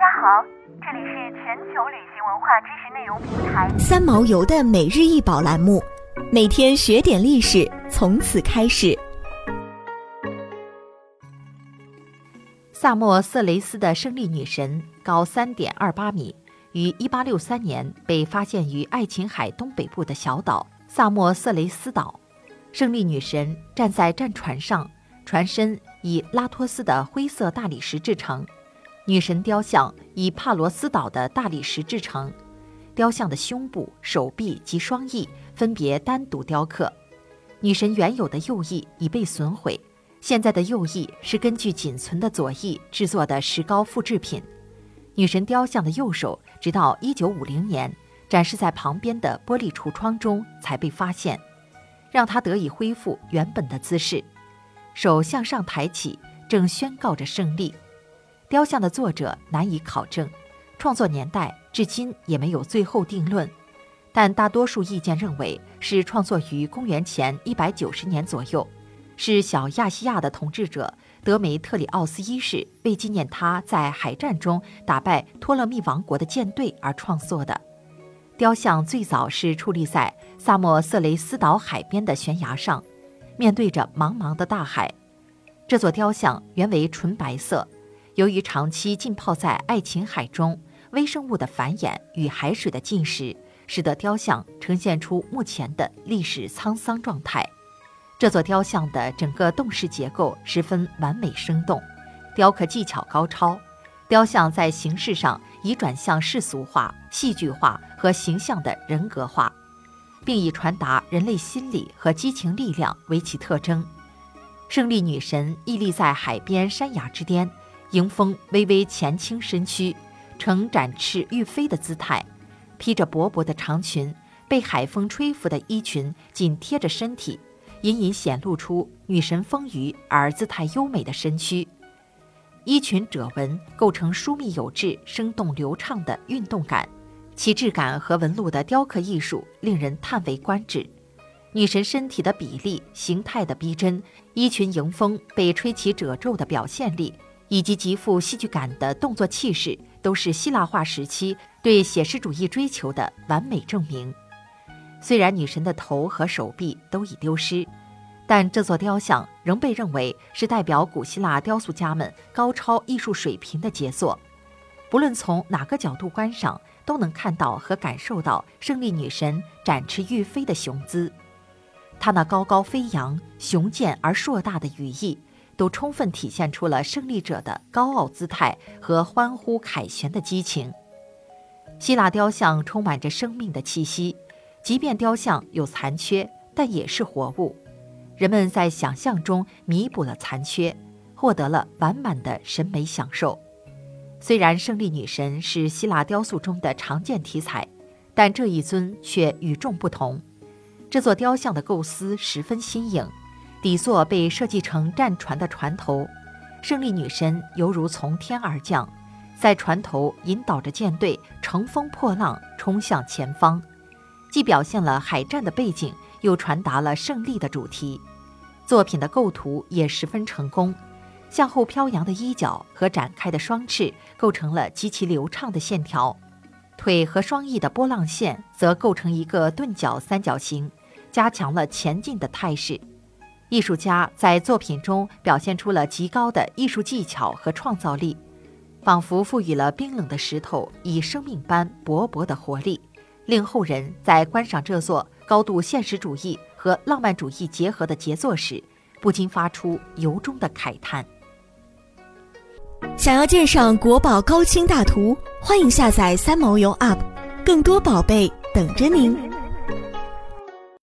大家好，这里是全球旅行文化知识内容平台三毛游的每日一宝栏目，每天学点历史，从此开始。萨莫色雷斯的胜利女神高三点二八米，于一八六三年被发现于爱琴海东北部的小岛萨莫色雷斯岛。胜利女神站在战船上，船身以拉托斯的灰色大理石制成。女神雕像以帕罗斯岛的大理石制成，雕像的胸部、手臂及双翼分别单独雕刻。女神原有的右翼已被损毁，现在的右翼是根据仅存的左翼制作的石膏复制品。女神雕像的右手直到1950年展示在旁边的玻璃橱窗中才被发现，让它得以恢复原本的姿势，手向上抬起，正宣告着胜利。雕像的作者难以考证，创作年代至今也没有最后定论，但大多数意见认为是创作于公元前一百九十年左右，是小亚细亚的统治者德梅特里奥斯一世为纪念他在海战中打败托勒密王国的舰队而创作的。雕像最早是矗立在萨莫色雷斯岛海边的悬崖上，面对着茫茫的大海。这座雕像原为纯白色。由于长期浸泡在爱琴海中，微生物的繁衍与海水的浸蚀，使得雕像呈现出目前的历史沧桑状态。这座雕像的整个动势结构十分完美生动，雕刻技巧高超。雕像在形式上已转向世俗化、戏剧化和形象的人格化，并以传达人类心理和激情力量为其特征。胜利女神屹立在海边山崖之巅。迎风微微前倾身躯，呈展翅欲飞的姿态，披着薄薄的长裙，被海风吹拂的衣裙紧贴着身体，隐隐显露出女神丰腴而姿态优美的身躯。衣裙褶纹构成疏密有致、生动流畅的运动感，其质感和纹路的雕刻艺术令人叹为观止。女神身体的比例、形态的逼真，衣裙迎风被吹起褶皱的表现力。以及极富戏剧感的动作气势，都是希腊化时期对写实主义追求的完美证明。虽然女神的头和手臂都已丢失，但这座雕像仍被认为是代表古希腊雕塑家们高超艺术水平的杰作。不论从哪个角度观赏，都能看到和感受到胜利女神展翅欲飞的雄姿。她那高高飞扬、雄健而硕大的羽翼。都充分体现出了胜利者的高傲姿态和欢呼凯旋的激情。希腊雕像充满着生命的气息，即便雕像有残缺，但也是活物。人们在想象中弥补了残缺，获得了完满的审美享受。虽然胜利女神是希腊雕塑中的常见题材，但这一尊却与众不同。这座雕像的构思十分新颖。底座被设计成战船的船头，胜利女神犹如从天而降，在船头引导着舰队乘风破浪冲向前方，既表现了海战的背景，又传达了胜利的主题。作品的构图也十分成功，向后飘扬的衣角和展开的双翅构成了极其流畅的线条，腿和双翼的波浪线则构成一个钝角三角形，加强了前进的态势。艺术家在作品中表现出了极高的艺术技巧和创造力，仿佛赋予了冰冷的石头以生命般勃勃的活力，令后人在观赏这座高度现实主义和浪漫主义结合的杰作时，不禁发出由衷的慨叹。想要鉴赏国宝高清大图，欢迎下载三毛游 App，更多宝贝等着您。